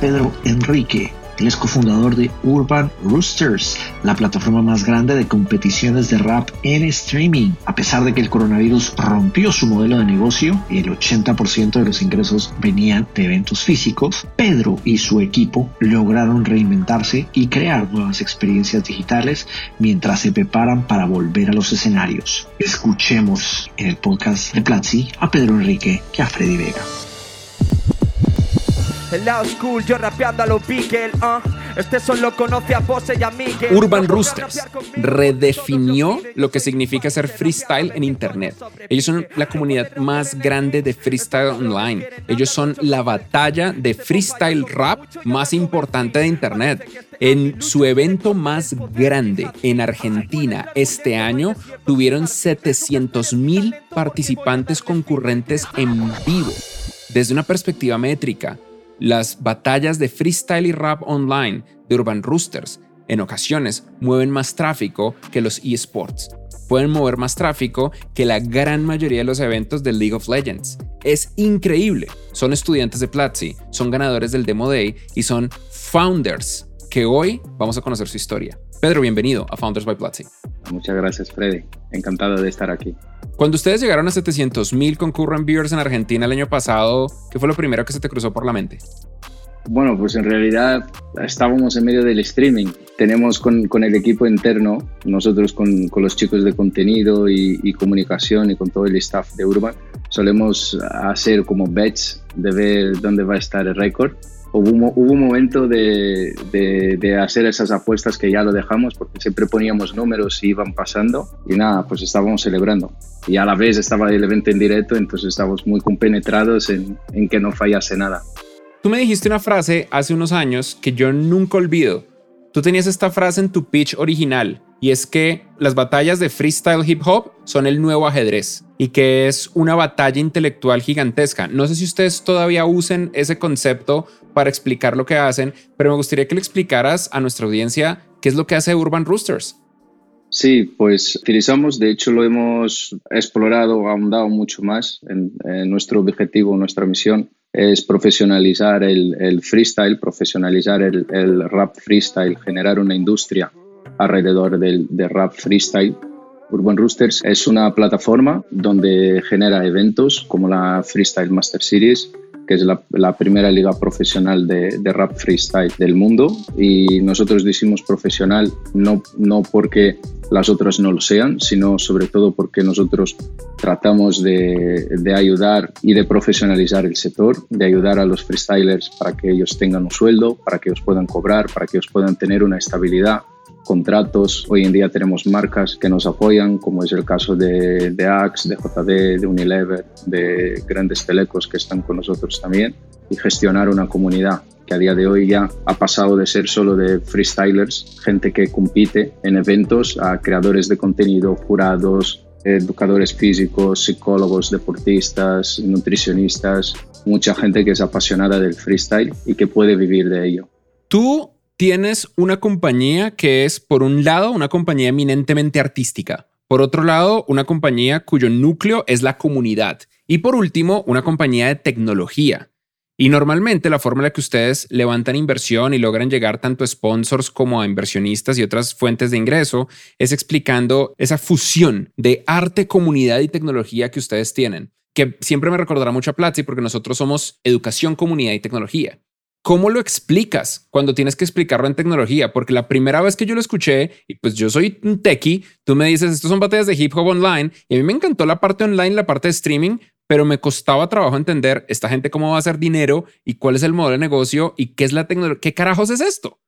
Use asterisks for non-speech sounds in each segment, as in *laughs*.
Pedro Enrique. Él es cofundador de Urban Roosters, la plataforma más grande de competiciones de rap en streaming. A pesar de que el coronavirus rompió su modelo de negocio y el 80% de los ingresos venían de eventos físicos, Pedro y su equipo lograron reinventarse y crear nuevas experiencias digitales mientras se preparan para volver a los escenarios. Escuchemos en el podcast de Platzi a Pedro Enrique y a Freddy Vega. El lado school, yo rapeando a los Beagle, uh. Este solo conoce a Pose y a Miguel. Urban Roosters redefinió lo que significa ser freestyle en Internet. Ellos son la comunidad más grande de freestyle online. Ellos son la batalla de freestyle rap más importante de Internet. En su evento más grande en Argentina este año, tuvieron 700 mil participantes concurrentes en vivo. Desde una perspectiva métrica, las batallas de freestyle y rap online de Urban Roosters en ocasiones mueven más tráfico que los esports. Pueden mover más tráfico que la gran mayoría de los eventos de League of Legends. Es increíble. Son estudiantes de Platzi, son ganadores del Demo Day y son founders que hoy vamos a conocer su historia. Pedro, bienvenido a Founders by Platzi. Muchas gracias, Freddy. Encantado de estar aquí. Cuando ustedes llegaron a 700 mil concurrent viewers en Argentina el año pasado, ¿qué fue lo primero que se te cruzó por la mente? Bueno, pues en realidad estábamos en medio del streaming. Tenemos con, con el equipo interno, nosotros con, con los chicos de contenido y, y, comunicación y con todo el staff de Urban, solemos hacer como bets de ver dónde va a estar el récord hubo, un momento de, de, hacer esas apuestas que ya lo dejamos porque siempre poníamos números y iban pasando y nada, pues estábamos celebrando. Y a la vez estaba el evento en directo, entonces estábamos muy compenetrados en, en que no fallase nada. Tú me dijiste una frase hace unos años que yo nunca olvido. Tú tenías esta frase en tu pitch original y es que las batallas de freestyle hip hop son el nuevo ajedrez y que es una batalla intelectual gigantesca. No sé si ustedes todavía usen ese concepto para explicar lo que hacen, pero me gustaría que le explicaras a nuestra audiencia qué es lo que hace Urban Roosters. Sí, pues utilizamos, de hecho lo hemos explorado, ahondado mucho más en, nuestro objetivo, nuestra misión es profesionalizar el, freestyle, profesionalizar el, el, rap freestyle, generar una industria alrededor del, rap freestyle. Urban Roosters es una plataforma donde genera eventos como la Freestyle Master Series, que es la, primera liga profesional de, de, rap freestyle del mundo. Y nosotros decimos profesional no, no porque las otras no lo sean, sino sobre todo porque nosotros tratamos de, de, ayudar y de profesionalizar el sector, de ayudar a los freestylers para que ellos tengan un sueldo, para que ellos puedan cobrar, para que ellos puedan tener una estabilidad contratos. Hoy en día tenemos marcas que nos apoyan, como es el caso de, de Axe, de JD, de Unilever, de grandes telecos que están con nosotros también, y gestionar una comunidad que a día de hoy ya ha pasado de ser solo de freestylers, gente que compite en eventos, a creadores de contenido, jurados, educadores físicos, psicólogos, deportistas, nutricionistas, mucha gente que es apasionada del freestyle y que puede vivir de ello. Tú tienes una compañía que es, por un lado, una compañía eminentemente artística, por otro lado, una compañía cuyo núcleo es la comunidad y por último, una compañía de tecnología. Y normalmente la forma en la que ustedes levantan inversión y logran llegar tanto a sponsors como a inversionistas y otras fuentes de ingreso es explicando esa fusión de arte, comunidad y tecnología que ustedes tienen, que siempre me recordará mucho a Platzi porque nosotros somos educación, comunidad y tecnología. ¿Cómo lo explicas cuando tienes que explicarlo en tecnología? Porque la primera vez que yo lo escuché, y pues yo soy un techie, tú me dices, estos son batallas de hip hop online, y a mí me encantó la parte online, la parte de streaming, pero me costaba trabajo entender esta gente cómo va a hacer dinero y cuál es el modelo de negocio y qué es la tecnología, qué carajos es esto.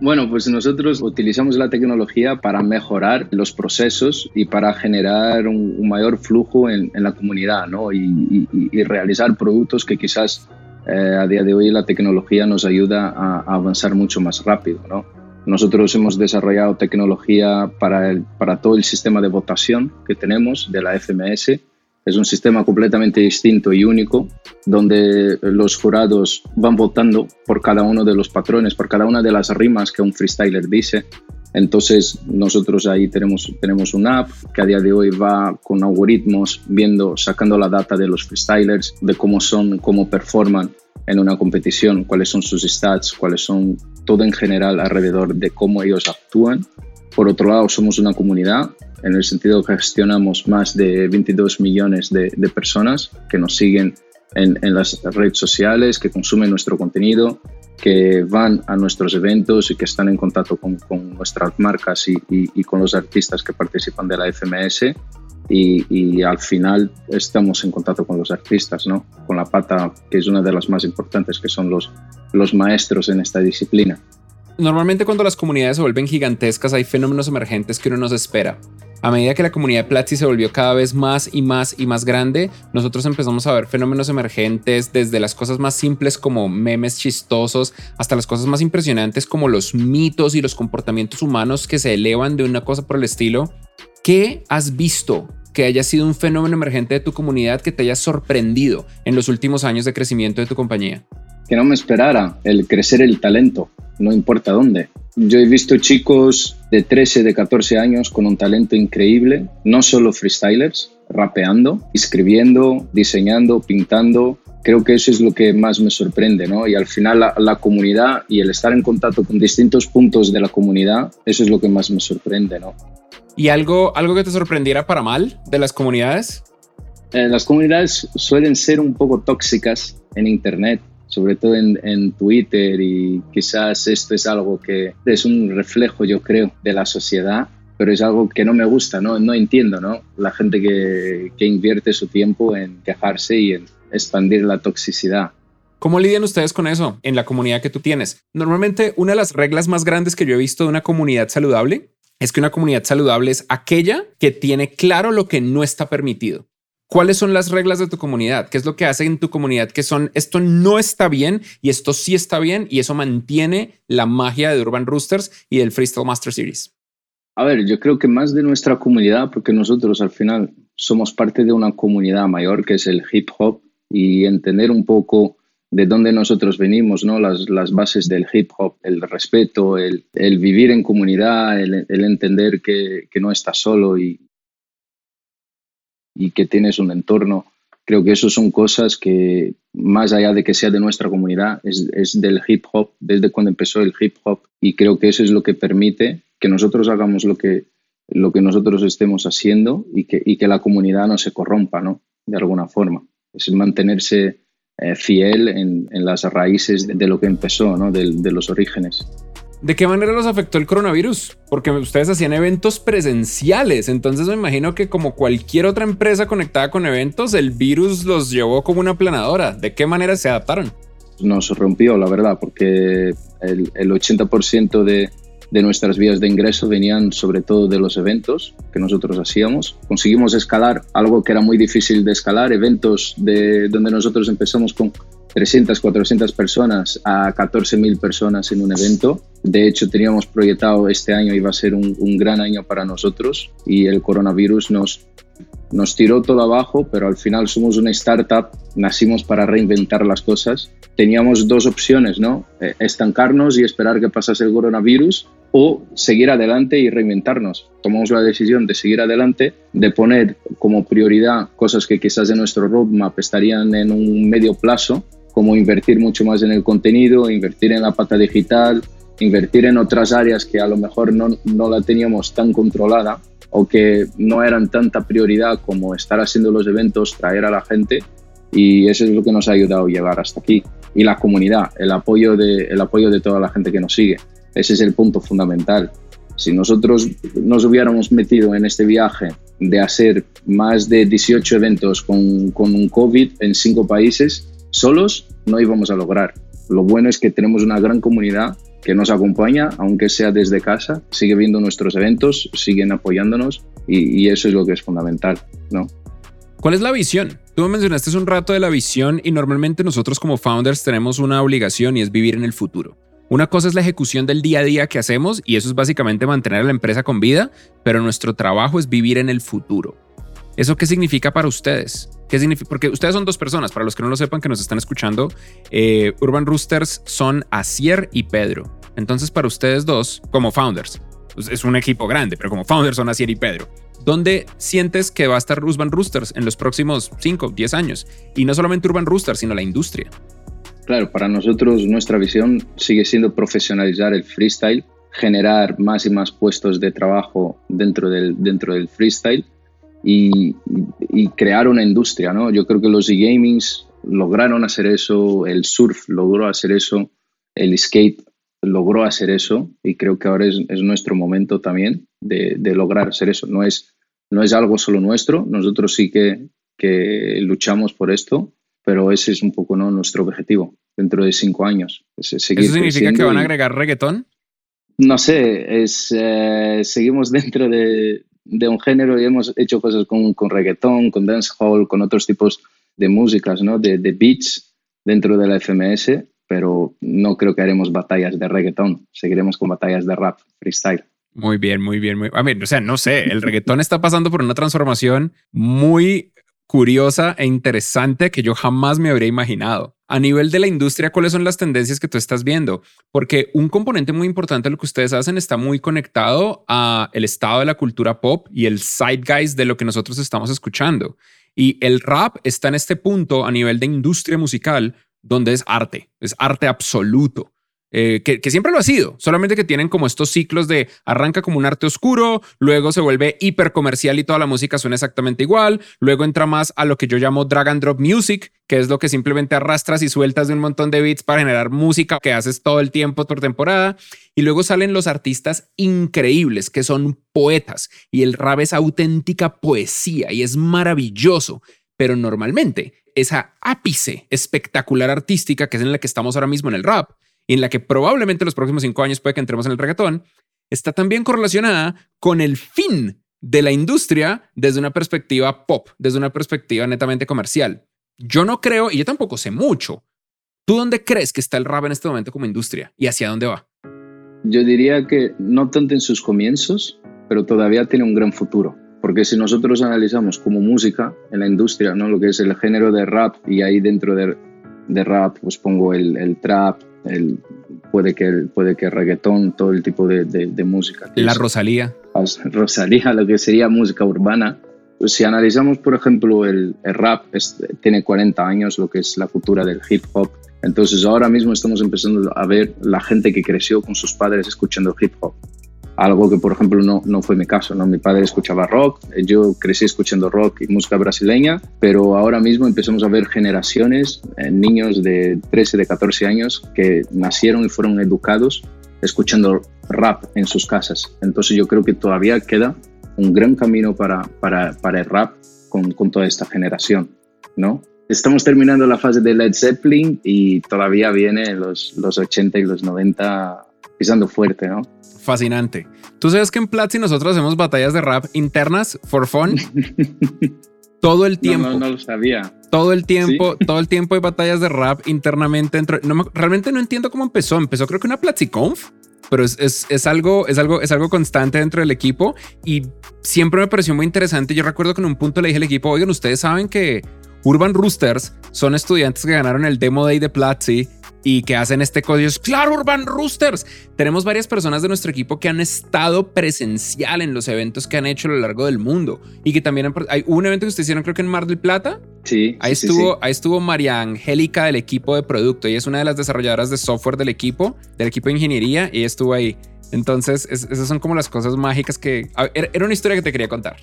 Bueno, pues nosotros utilizamos la tecnología para mejorar los procesos y para generar un, mayor flujo en, la comunidad ¿no? y, y realizar productos que quizás eh, a día de hoy la tecnología nos ayuda a, avanzar mucho más rápido. ¿no? Nosotros hemos desarrollado tecnología para, para todo el sistema de votación que tenemos de la FMS. Es un sistema completamente distinto y único, donde los jurados van votando por cada uno de los patrones, por cada una de las rimas que un freestyler dice. Entonces nosotros ahí tenemos, tenemos una app que a día de hoy va con algoritmos viendo, sacando la data de los freestylers, de cómo son, cómo performan en una competición, cuáles son sus stats, cuáles son todo en general alrededor de cómo ellos actúan. Por otro lado, somos una comunidad en el sentido que gestionamos más de 22 millones de, personas que nos siguen en, en, las redes sociales, que consumen nuestro contenido, que van a nuestros eventos y que están en contacto con, con nuestras marcas y, y, y, con los artistas que participan de la FMS. Y, y, al final estamos en contacto con los artistas, ¿no? con la pata que es una de las más importantes, que son los, los maestros en esta disciplina. Normalmente cuando las comunidades se vuelven gigantescas hay fenómenos emergentes que uno no se espera. A medida que la comunidad de Platzi se volvió cada vez más y más y más grande, nosotros empezamos a ver fenómenos emergentes desde las cosas más simples como memes chistosos hasta las cosas más impresionantes como los mitos y los comportamientos humanos que se elevan de una cosa por el estilo. ¿Qué has visto que haya sido un fenómeno emergente de tu comunidad que te haya sorprendido en los últimos años de crecimiento de tu compañía? Que no me esperara el crecer el talento, no importa dónde. Yo he visto chicos de 13, de 14 años con un talento increíble, no solo freestylers, rapeando, escribiendo, diseñando, pintando. Creo que eso es lo que más me sorprende, ¿no? Y al final la, la, comunidad y el estar en contacto con distintos puntos de la comunidad, eso es lo que más me sorprende, ¿no? ¿Y algo, algo que te sorprendiera para mal de las comunidades? Eh, las comunidades suelen ser un poco tóxicas en Internet sobre todo en, Twitter y quizás esto es algo que es un reflejo, yo creo, de la sociedad, pero es algo que no me gusta, no, no entiendo, ¿no? La gente que, que invierte su tiempo en quejarse y en expandir la toxicidad. ¿Cómo lidian ustedes con eso en la comunidad que tú tienes? Normalmente una de las reglas más grandes que yo he visto de una comunidad saludable es que una comunidad saludable es aquella que tiene claro lo que no está permitido. ¿Cuáles son las reglas de tu comunidad? ¿Qué es lo que hace en tu comunidad que son esto no está bien y esto sí está bien y eso mantiene la magia de Urban Roosters y del Freestyle Master Series? A ver, yo creo que más de nuestra comunidad, porque nosotros al final somos parte de una comunidad mayor que es el hip hop y entender un poco de dónde nosotros venimos, ¿no? las, las bases del hip hop, el respeto, el, vivir en comunidad, el, entender que, que no estás solo y, y que tienes un entorno. Creo que eso son cosas que, más allá de que sea de nuestra comunidad, es, es, del hip hop, desde cuando empezó el hip hop, y creo que eso es lo que permite que nosotros hagamos lo que, lo que nosotros estemos haciendo y que, y que la comunidad no se corrompa, ¿no? De alguna forma. Es mantenerse eh, fiel en, en, las raíces de, lo que empezó, ¿no? De, de los orígenes. ¿De qué manera los afectó el coronavirus? Porque ustedes hacían eventos presenciales, entonces me imagino que como cualquier otra empresa conectada con eventos, el virus los llevó como una planadora. ¿De qué manera se adaptaron? Nos rompió, la verdad, porque el, el 80% de, de nuestras vías de ingreso venían sobre todo de los eventos que nosotros hacíamos. Conseguimos escalar algo que era muy difícil de escalar, eventos de donde nosotros empezamos con 300, 400 personas a 14.000 personas en un evento. De hecho, teníamos proyectado este año iba a ser un, gran año para nosotros y el coronavirus nos, nos tiró todo abajo, pero al final somos una startup, nacimos para reinventar las cosas. Teníamos dos opciones, ¿no? Estancarnos y esperar que pasase el coronavirus o seguir adelante y reinventarnos. Tomamos la decisión de seguir adelante, de poner como prioridad cosas que quizás en nuestro roadmap estarían en un medio plazo, como invertir mucho más en el contenido, invertir en la pata digital, invertir en otras áreas que a lo mejor no, no la teníamos tan controlada o que no eran tanta prioridad como estar haciendo los eventos, traer a la gente y eso es lo que nos ha ayudado a llegar hasta aquí. Y la comunidad, el apoyo de, el apoyo de toda la gente que nos sigue. Ese es el punto fundamental. Si nosotros nos hubiéramos metido en este viaje de hacer más de 18 eventos con, con un COVID en cinco países, solos no íbamos a lograr. Lo bueno es que tenemos una gran comunidad que nos acompaña, aunque sea desde casa, sigue viendo nuestros eventos, siguen apoyándonos y, eso es lo que es fundamental, ¿no? ¿Cuál es la visión? Tú me mencionaste un rato de la visión y normalmente nosotros como founders tenemos una obligación y es vivir en el futuro. Una cosa es la ejecución del día a día que hacemos y eso es básicamente mantener a la empresa con vida, pero nuestro trabajo es vivir en el futuro. ¿Eso qué significa para ustedes? ¿Qué significa? Porque ustedes son dos personas, para los que no lo sepan que nos están escuchando, eh, Urban Roosters son Asier y Pedro. Entonces, para ustedes dos, como founders, pues, es un equipo grande, pero como founders son Asier y Pedro. ¿Dónde sientes que va a estar Urban Roosters en los próximos 5, 10 años? Y no solamente Urban Roosters, sino la industria. Claro, para nosotros nuestra visión sigue siendo profesionalizar el freestyle, generar más y más puestos de trabajo dentro del, dentro del freestyle y, crear una industria. ¿no? Yo creo que los e-gamings lograron hacer eso, el surf logró hacer eso, el skate logró hacer eso y creo que ahora es, nuestro momento también de, lograr hacer eso. No es, no es algo solo nuestro, nosotros sí que, que luchamos por esto, pero ese es un poco ¿no? nuestro objetivo dentro de cinco años. ¿Eso significa que van a agregar reggaetón? No sé, es, eh, seguimos *laughs* dentro de, de, un género y hemos hecho cosas con, con reggaetón, con dancehall, con otros tipos de músicas, ¿no? de, de beats dentro de la FMS, pero no creo que haremos batallas de reggaetón, seguiremos con batallas de rap, freestyle. Muy bien, muy bien, muy A ver, o sea, no sé, el reggaetón está pasando por una transformación muy curiosa e interesante que yo jamás me habría imaginado. A nivel de la industria, ¿cuáles son las tendencias que tú estás viendo? Porque un componente muy importante de lo que ustedes hacen está muy conectado a el estado de la cultura pop y el zeitgeist de lo que nosotros estamos escuchando. Y el rap está en este punto a nivel de industria musical donde es arte, es arte absoluto. Eh, que, siempre lo ha sido, solamente que tienen como estos ciclos de arranca como un arte oscuro, luego se vuelve hiper comercial y toda la música suena exactamente igual, luego entra más a lo que yo llamo drag and drop music, que es lo que simplemente arrastras y sueltas de un montón de beats para generar música que haces todo el tiempo por temporada, y luego salen los artistas increíbles que son poetas y el rap es auténtica poesía y es maravilloso, pero normalmente esa ápice espectacular artística que es en la que estamos ahora mismo en el rap, y en la que probablemente los próximos cinco años puede que entremos en el reggaetón, está también correlacionada con el fin de la industria desde una perspectiva pop, desde una perspectiva netamente comercial. Yo no creo, y yo tampoco sé mucho. ¿Tú dónde crees que está el rap en este momento como industria y hacia dónde va? Yo diría que no tanto en sus comienzos, pero todavía tiene un gran futuro. Porque si nosotros analizamos como música en la industria, ¿no? lo que es el género de rap, y ahí dentro de, de rap pues pongo el, el trap, el, puede, que, puede que reggaetón, todo el tipo de, de, música. La Rosalía. Rosalía, lo que sería música urbana. Pues si analizamos, por ejemplo, el, el rap, tiene 40 años, lo que es la cultura del hip hop. Entonces ahora mismo estamos empezando a ver la gente que creció con sus padres escuchando hip hop algo que por ejemplo no, no fue mi caso, ¿no? Mi padre escuchaba rock, yo crecí escuchando rock y música brasileña, pero ahora mismo empezamos a ver generaciones, eh, niños de 13, de 14 años que nacieron y fueron educados escuchando rap en sus casas. Entonces yo creo que todavía queda un gran camino para, para, para el rap con, con toda esta generación, ¿no? Estamos terminando la fase de Led Zeppelin y todavía viene los, los 80 y los 90 pisando fuerte, ¿no? Fascinante. Tú sabes que en Platzi nosotros hacemos batallas de rap internas for fun. *laughs* todo el tiempo. No, no, lo sabía. Todo el tiempo, todo el tiempo hay batallas de rap internamente dentro. No, realmente no entiendo cómo empezó. Empezó creo que una PlatziConf, pero es, es, es, algo, es algo, es algo constante dentro del equipo y siempre me pareció muy interesante. Yo recuerdo que en un punto le dije al equipo, oigan, ustedes saben que Urban Roosters son estudiantes que ganaron el Demo Day de Platzi y que hacen este código. Claro, Urban Roosters. Tenemos varias personas de nuestro equipo que han estado presencial en los eventos que han hecho a lo largo del mundo y que también hay un evento que ustedes hicieron, creo que en Mar del Plata. Sí. Ahí estuvo, ahí estuvo María Angélica del equipo de producto y es una de las desarrolladoras de software del equipo, del equipo de ingeniería y estuvo ahí. Entonces, esas son como las cosas mágicas que era una historia que te quería contar.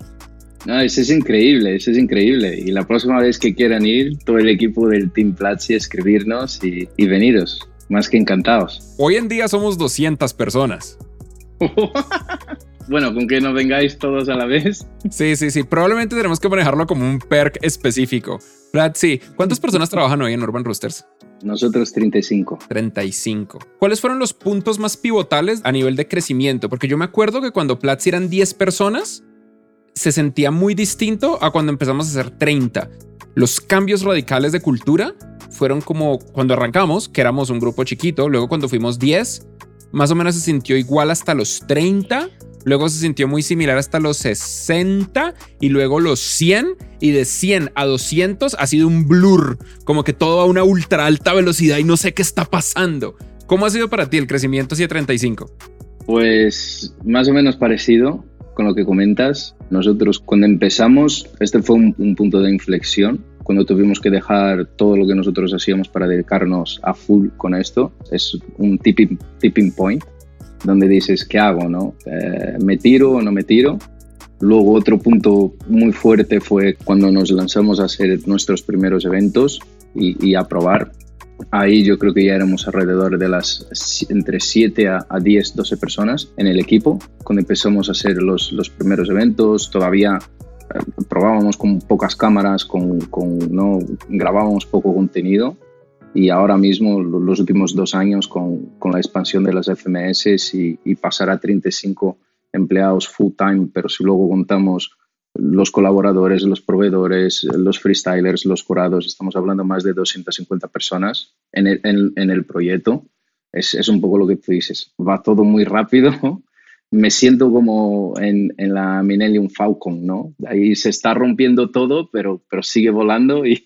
No, eso es increíble, eso es increíble. Y la próxima vez que quieran ir, todo el equipo del Team Platzi, escribirnos y, y veniros. Más que encantados. Hoy en día somos 200 personas. *laughs* bueno, con que no vengáis todos a la vez. Sí, sí, sí. Probablemente tenemos que manejarlo como un perk específico. Platzi, ¿cuántas personas trabajan hoy en Urban Roosters? Nosotros 35. 35. ¿Cuáles fueron los puntos más pivotales a nivel de crecimiento? Porque yo me acuerdo que cuando Platzi eran 10 personas, se sentía muy distinto a cuando empezamos a hacer 30. Los cambios radicales de cultura fueron como cuando arrancamos, que éramos un grupo chiquito, luego cuando fuimos 10, más o menos se sintió igual hasta los 30, luego se sintió muy similar hasta los 60 y luego los 100 y de 100 a 200 ha sido un blur, como que todo a una ultra alta velocidad y no sé qué está pasando. ¿Cómo ha sido para ti el crecimiento hacia 35? Pues más o menos parecido con lo que comentas. Nosotros cuando empezamos, este fue un, punto de inflexión, cuando tuvimos que dejar todo lo que nosotros hacíamos para dedicarnos a full con esto. Es un tipping, tipping point, donde dices, ¿qué hago? No? Eh, ¿Me tiro o no me tiro? Luego otro punto muy fuerte fue cuando nos lanzamos a hacer nuestros primeros eventos y, y a probar Ahí yo creo que ya éramos alrededor de las entre 7 a, 10, 12 personas en el equipo. Cuando empezamos a hacer los, los primeros eventos, todavía eh, probábamos con pocas cámaras, con, con, no grabábamos poco contenido. Y ahora mismo, los últimos dos años, con, con la expansión de las FMS y, y pasar a 35 empleados full time, pero si luego contamos los colaboradores, los proveedores, los freestylers, los curados, estamos hablando más de 250 personas en el, en, el proyecto. Es, un poco lo que tú dices, va todo muy rápido. *laughs* Me siento como en, la Millennium Falcon, ¿no? Ahí se está rompiendo todo, pero, pero sigue volando y,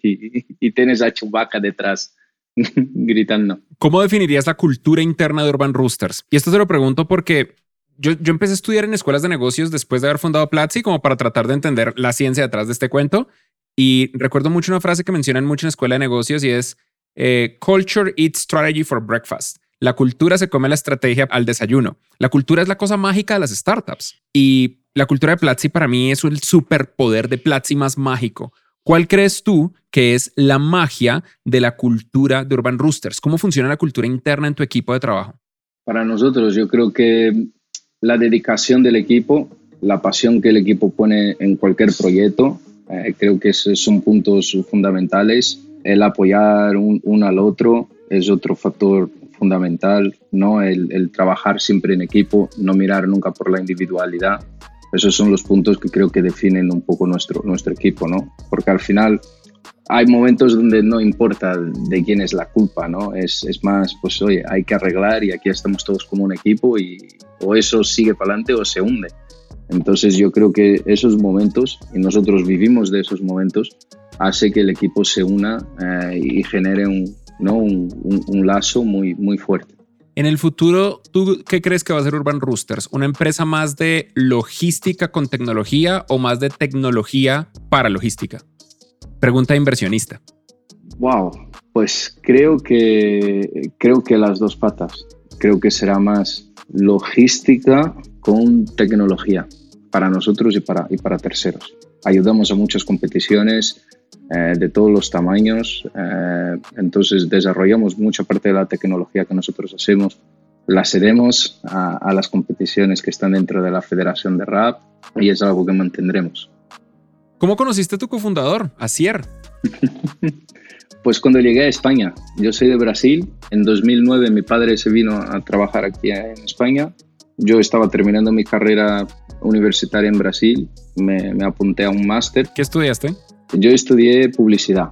y tienes a Chewbacca detrás *laughs* gritando. ¿Cómo definirías la cultura interna de Urban Roosters? Y esto se lo pregunto porque yo, empecé a estudiar en escuelas de negocios después de haber fundado Platzi como para tratar de entender la ciencia detrás de este cuento. Y recuerdo mucho una frase que mencionan mucho en escuela de negocios y es eh, Culture eats strategy for breakfast. La cultura se come la estrategia al desayuno. La cultura es la cosa mágica de las startups. Y la cultura de Platzi para mí es el superpoder de Platzi más mágico. ¿Cuál crees tú que es la magia de la cultura de Urban Roosters? ¿Cómo funciona la cultura interna en tu equipo de trabajo? Para nosotros, yo creo que la dedicación del equipo, la pasión que el equipo pone en cualquier proyecto. Eh, creo que esos son puntos fundamentales. El apoyar uno al otro es otro factor fundamental, ¿no? El, trabajar siempre en equipo, no mirar nunca por la individualidad. Esos son los puntos que creo que definen un poco nuestro, nuestro equipo, ¿no? Porque al final hay momentos donde no importa de quién es la culpa, ¿no? Es, es, más, pues oye, hay que arreglar y aquí estamos todos como un equipo y o eso sigue para adelante o se hunde. Entonces yo creo que esos momentos, y nosotros vivimos de esos momentos, hace que el equipo se una eh, y genere un, ¿no? Un, un, un, lazo muy, muy fuerte. En el futuro, ¿tú qué crees que va a ser Urban Roosters? ¿Una empresa más de logística con tecnología o más de tecnología para logística? Pregunta inversionista. Wow, pues creo que creo que las dos patas. Creo que será más logística con tecnología para nosotros y para, y para terceros. Ayudamos a muchas competiciones eh, de todos los tamaños, eh, entonces desarrollamos mucha parte de la tecnología que nosotros hacemos, la cedemos a, a las competiciones que están dentro de la Federación de Rap y es algo que mantendremos. ¿Cómo conociste a tu cofundador, Asier? *laughs* pues cuando llegué a España. Yo soy de Brasil. En 2009 mi padre se vino a trabajar aquí en España. Yo estaba terminando mi carrera universitaria en Brasil. Me, me apunté a un máster. ¿Qué estudiaste? Yo estudié publicidad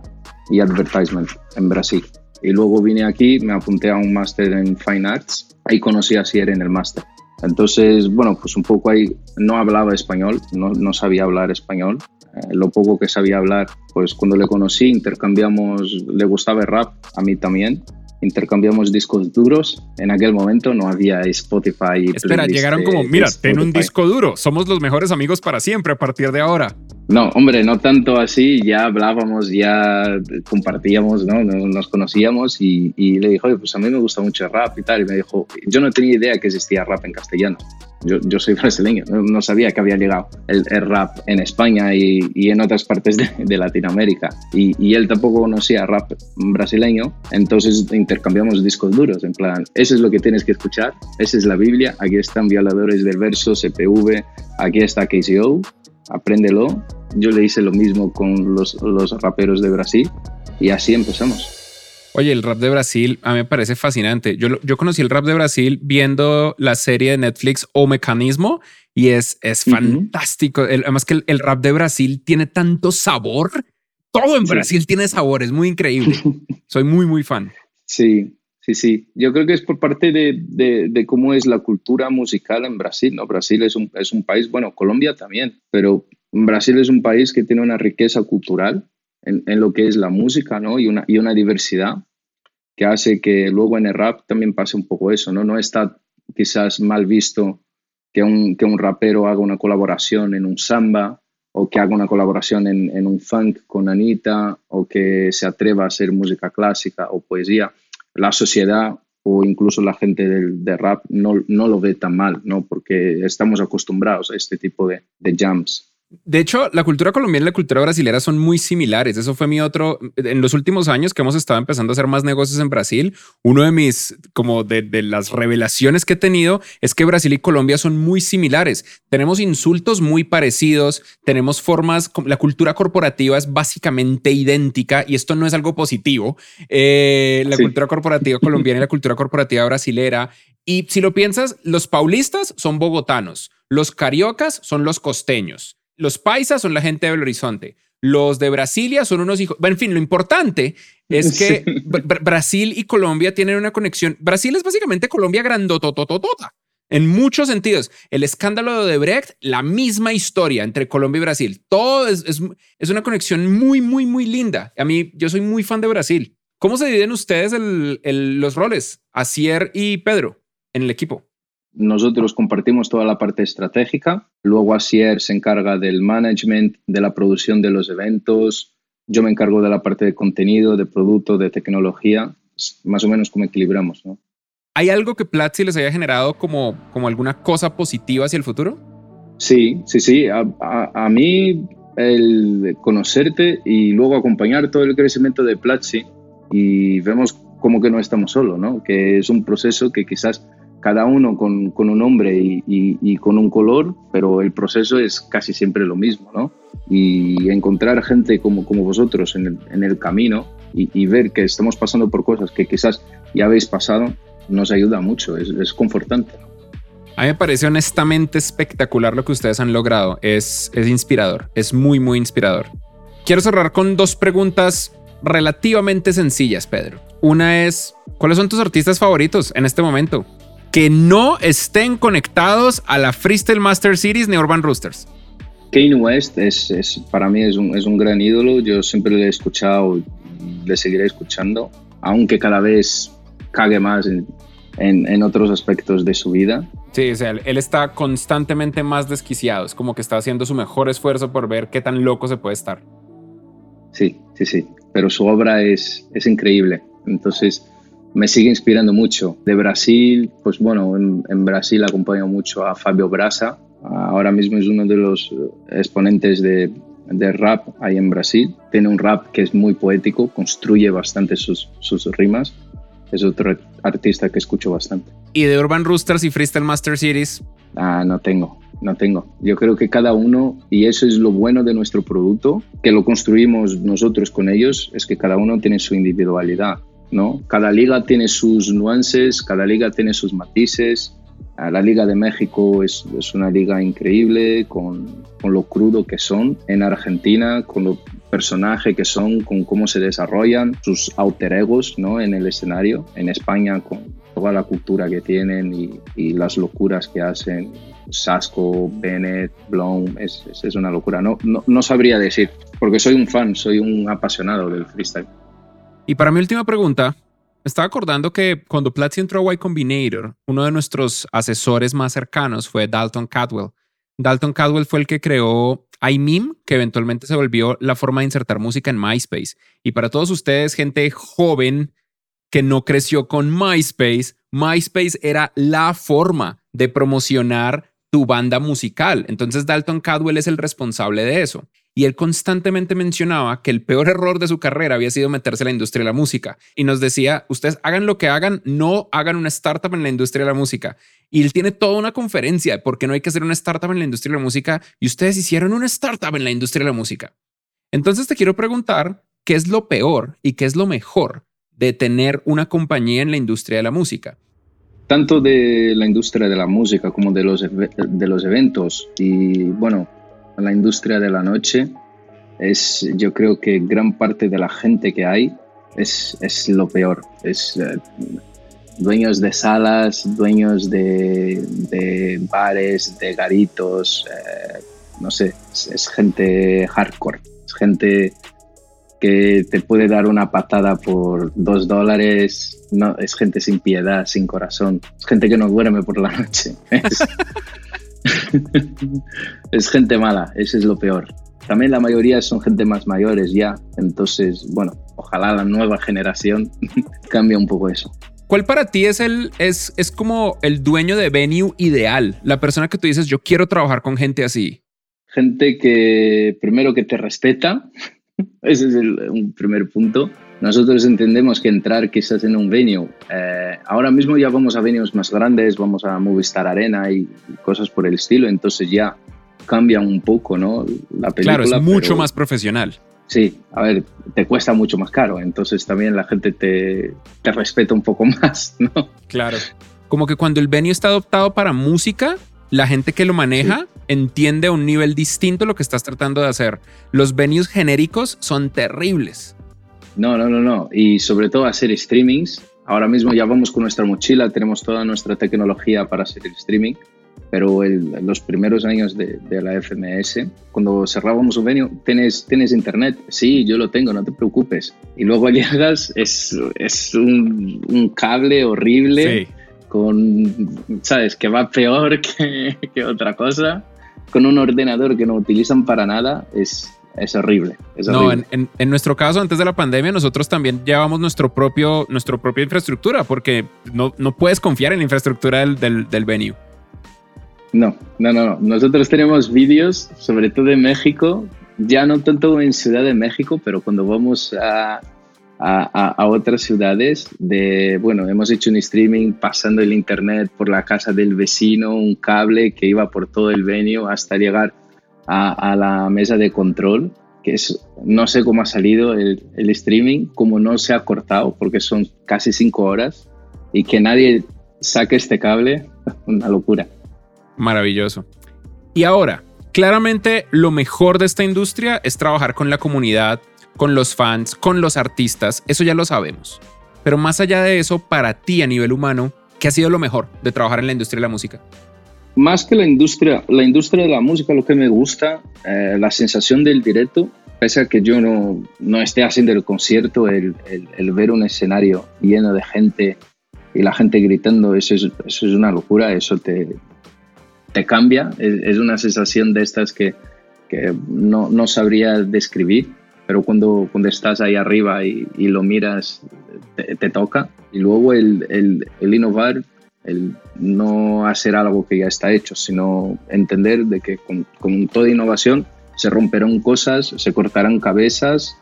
y advertisement en Brasil. Y luego vine aquí, me apunté a un máster en Fine Arts. Ahí conocí a Asier en el máster. Entonces, bueno, pues un poco ahí no hablaba español, no, no sabía hablar español, eh, lo poco que sabía hablar, pues cuando le conocí intercambiamos, le gustaba el rap, a mí también, intercambiamos discos duros. En aquel momento no había Spotify. Espera, llegaron como, mira, ten un disco duro, somos los mejores amigos para siempre a partir de ahora. No, hombre, no tanto así, ya hablábamos, ya compartíamos, ¿no? Nos conocíamos y, y le dijo, oye, pues a mí me gusta mucho el rap y tal. Y me dijo, yo no tenía idea que existía rap en castellano. Yo, soy brasileño, no, sabía que había llegado el, rap en España y, en otras partes de, Latinoamérica. Y, él tampoco conocía rap brasileño, entonces intercambiamos discos duros, en plan, eso es lo que tienes que escuchar, esa es la Biblia, aquí están violadores del verso, CPV, aquí está KCO, apréndelo. Yo le hice lo mismo con los raperos de Brasil y así empezamos. Oye, el rap de Brasil a mí me parece fascinante. Yo, yo conocí el rap de Brasil viendo la serie de Netflix O Mecanismo y es, es fantástico. además que el, rap de Brasil tiene tanto sabor. Todo en Brasil tiene sabor, es muy increíble. *laughs* Soy muy, muy fan. Sí, sí, sí. Yo creo que es por parte de, de, cómo es la cultura musical en Brasil. ¿no? Brasil es un, es un país, bueno, Colombia también, pero Brasil es un país que tiene una riqueza cultural en, lo que es la música, ¿no? Y una, y una diversidad que hace que luego en el rap también pase un poco eso, ¿no? No está quizás mal visto que un, que un rapero haga una colaboración en un samba o que haga una colaboración en, en, un funk con Anita o que se atreva a hacer música clásica o poesía. La sociedad o incluso la gente del, de rap no, no, lo ve tan mal, ¿no? Porque estamos acostumbrados a este tipo de, de jams. De hecho, la cultura colombiana y la cultura brasilera son muy similares. Eso fue mi otro. En los últimos años que hemos estado empezando a hacer más negocios en Brasil, uno de mis, como de, de, las revelaciones que he tenido es que Brasil y Colombia son muy similares. Tenemos insultos muy parecidos, tenemos formas, la cultura corporativa es básicamente idéntica y esto no es algo positivo. Eh, la sí. cultura corporativa colombiana y la cultura corporativa brasilera. Y si lo piensas, los paulistas son bogotanos, los cariocas son los costeños los paisas son la gente de Belo Horizonte. Los de Brasilia son unos hijos. En fin, lo importante es *laughs* que sí. Brasil y Colombia tienen una conexión. Brasil es básicamente Colombia grandotototota en muchos sentidos. El escándalo de Brecht, la misma historia entre Colombia y Brasil. Todo es, es, es, una conexión muy, muy, muy linda. A mí, yo soy muy fan de Brasil. ¿Cómo se dividen ustedes el, el, los roles, Asier y Pedro, en el equipo? Nosotros compartimos toda la parte estratégica, luego Asier se encarga del management, de la producción de los eventos, yo me encargo de la parte de contenido, de producto, de tecnología, más o menos como equilibramos. ¿no? ¿Hay algo que Platzi les haya generado como, como alguna cosa positiva hacia el futuro? Sí, sí, sí. A, a, a mí el conocerte y luego acompañar todo el crecimiento de Platzi y vemos como que no estamos solos, ¿no? que es un proceso que quizás cada uno con, un nombre y, con un color, pero el proceso es casi siempre lo mismo, ¿no? Y encontrar gente como, vosotros en el, camino y, y, ver que estamos pasando por cosas que quizás ya habéis pasado, nos ayuda mucho, es, es confortante. A mí me parece honestamente espectacular lo que ustedes han logrado, es, es inspirador, es muy, muy inspirador. Quiero cerrar con dos preguntas relativamente sencillas, Pedro. Una es, ¿cuáles son tus artistas favoritos en este momento? Que no estén conectados a la Freestyle Master Series ni Urban Roosters? Kanye West es, es, para mí es un, es un gran ídolo. Yo siempre le he escuchado le seguiré escuchando, aunque cada vez cague más en, en, en, otros aspectos de su vida. Sí, o sea, él está constantemente más desquiciado. Es como que está haciendo su mejor esfuerzo por ver qué tan loco se puede estar. Sí, sí, sí. Pero su obra es, es increíble. Entonces, me sigue inspirando mucho. De Brasil, pues bueno, en, en, Brasil acompaño mucho a Fabio Brasa. Ahora mismo es uno de los exponentes de, de, rap ahí en Brasil. Tiene un rap que es muy poético, construye bastante sus, sus rimas. Es otro artista que escucho bastante. ¿Y de Urban Roosters y Freestyle Master Series? Ah, no tengo, no tengo. Yo creo que cada uno, y eso es lo bueno de nuestro producto, que lo construimos nosotros con ellos, es que cada uno tiene su individualidad ¿no? Cada liga tiene sus nuances, cada liga tiene sus matices. La Liga de México es, una liga increíble con, lo crudo que son. En Argentina, con los personajes que son, con cómo se desarrollan, sus alter egos ¿no? en el escenario. En España, con toda la cultura que tienen y, las locuras que hacen. Sasco, Bennett, Blom, es una locura. No, no, no sabría decir, porque soy un fan, soy un apasionado del freestyle. Y para mi última pregunta, estaba acordando que cuando Platzi entró a Y Combinator, uno de nuestros asesores más cercanos fue Dalton Cadwell. Dalton Cadwell fue el que creó iMeme, que eventualmente se volvió la forma de insertar música en MySpace. Y para todos ustedes, gente joven que no creció con MySpace, MySpace era la forma de promocionar tu banda musical. Entonces Dalton Cadwell es el responsable de eso y él constantemente mencionaba que el peor error de su carrera había sido meterse en la industria de la música y nos decía, ustedes hagan lo que hagan, no hagan una startup en la industria de la música. Y él tiene toda una conferencia de por qué no hay que hacer una startup en la industria de la música y ustedes hicieron una startup en la industria de la música. Entonces te quiero preguntar, ¿qué es lo peor y qué es lo mejor de tener una compañía en la industria de la música? Tanto de la industria de la música como de los, de los eventos y bueno, la industria de la noche es, yo creo que gran parte de la gente que hay es, es lo peor. Es eh, dueños de salas, dueños de, de bares, de garitos, eh, no sé, es, es, gente hardcore, es gente que te puede dar una patada por dos dólares. No, es gente sin piedad, sin corazón. Es gente que no duerme por la noche. *laughs* *laughs* gente mala, eso es lo peor. También la mayoría son gente más mayores ya. Entonces, bueno, ojalá la nueva generación *laughs* cambie un poco eso. ¿Cuál para ti es el es, es como el dueño de venue ideal? La persona que tú dices, yo quiero trabajar con gente así. Gente que primero que te respeta, *laughs* ese es el, un primer punto. Nosotros entendemos que entrar quizás en un venue, eh, ahora mismo ya vamos a venues más grandes, vamos a Movistar Arena y cosas por el estilo, entonces ya cambia un poco, ¿no? La película. Claro, es mucho más profesional. Sí, a ver, te cuesta mucho más caro, entonces también la gente te, te respeta un poco *laughs* más, ¿no? Claro. Como que cuando el venue está adoptado para música, la gente que lo maneja entiende a un nivel distinto lo que estás tratando de hacer. Los venues genéricos son terribles. No, no, no, no. Y sobre todo hacer streamings. Ahora mismo ya vamos con nuestra mochila, tenemos toda nuestra tecnología para hacer el streaming, pero en los primeros años de, la FMS, cuando cerrábamos un venue, ¿tienes, ¿tienes internet? Sí, yo lo tengo, no te preocupes. Y luego *laughs* llegas, es, es un, un cable horrible. Sí con, ¿sabes? Que va peor *laughs* que, otra cosa, con un ordenador que no utilizan para nada, es, es horrible. no, en, nuestro caso, antes de la pandemia, nosotros también llevamos nuestro propio, nuestra propia infraestructura, porque no, no puedes confiar en la infraestructura del, del, venue. No, no, no, no. Nosotros tenemos vídeos, sobre todo en México, ya no tanto en Ciudad de México, pero cuando vamos a, a, otras ciudades de, bueno, hemos hecho un streaming pasando el internet por la casa del vecino, un cable que iba por todo el venue hasta llegar a, la mesa de control, que es, no sé cómo ha salido el, el streaming, como no se ha cortado, porque son casi cinco horas, y que nadie saque este cable, *laughs* una locura. Maravilloso. Y ahora, claramente lo mejor de esta industria es trabajar con la comunidad con los fans, con los artistas, eso ya lo sabemos. Pero más allá de eso, para ti a nivel humano, ¿qué ha sido lo mejor de trabajar en la industria de la música? Más que la industria, la industria de la música, lo que me gusta, eh, la sensación del directo, pese a que yo no, no esté haciendo el concierto, el, el, ver un escenario lleno de gente y la gente gritando, eso es, eso es una locura, eso te, te cambia, es, es, una sensación de estas que, que no, no sabría describir pero cuando, cuando estás ahí arriba y, y lo miras, te, toca. Y luego el, el, el, innovar, no hacer algo que ya está hecho, sino entender de que con, toda innovación se romperán cosas, se cortarán cabezas,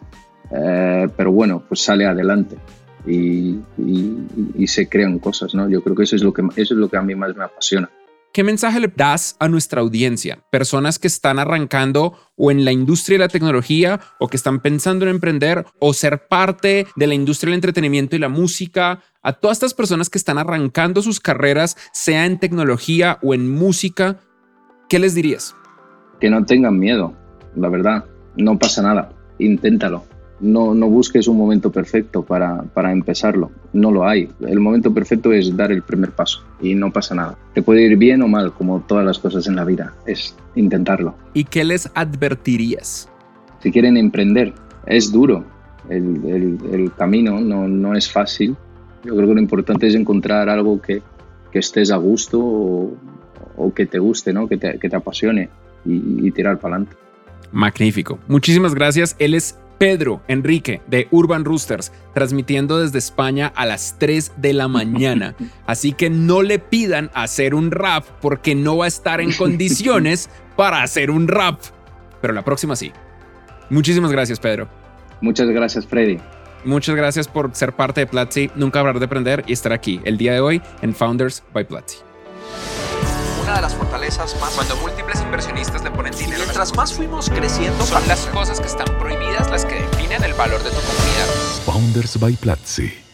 eh, pero bueno, pues sale adelante. Y, y, y, se crean cosas, ¿no? Yo creo que eso es lo que eso es lo que a mí más me apasiona. ¿Qué mensaje le das a nuestra audiencia? Personas que están arrancando o en la industria de la tecnología o que están pensando en emprender o ser parte de la industria del entretenimiento y la música. A todas estas personas que están arrancando sus carreras, sea en tecnología o en música, ¿qué les dirías? Que no tengan miedo, la verdad. No pasa nada. Inténtalo no, no busques un momento perfecto para, para, empezarlo. No lo hay. El momento perfecto es dar el primer paso y no pasa nada. Te puede ir bien o mal, como todas las cosas en la vida. Es intentarlo. ¿Y qué les advertirías? Si quieren emprender, es duro. El, el, camino no, no, es fácil. Yo creo que lo importante es encontrar algo que, que estés a gusto o, o, que te guste, ¿no? que, te, que te apasione y, y tirar para adelante. Magnífico. Muchísimas gracias. Él es Pedro Enrique de Urban Roosters, transmitiendo desde España a las 3 de la mañana. *laughs* Así que no le pidan hacer un rap porque no va a estar en condiciones *laughs* para hacer un rap. Pero la próxima sí. Muchísimas gracias, Pedro. Muchas gracias, Freddy. Muchas gracias por ser parte de Platzi, nunca hablar de aprender y estar aquí el día de hoy en Founders by Platzi una de las fortalezas más cuando múltiples inversionistas le ponen dinero. Mientras más fuimos creciendo, son las cosas que están prohibidas las que definen el valor de tu comunidad. Founders by Platzi.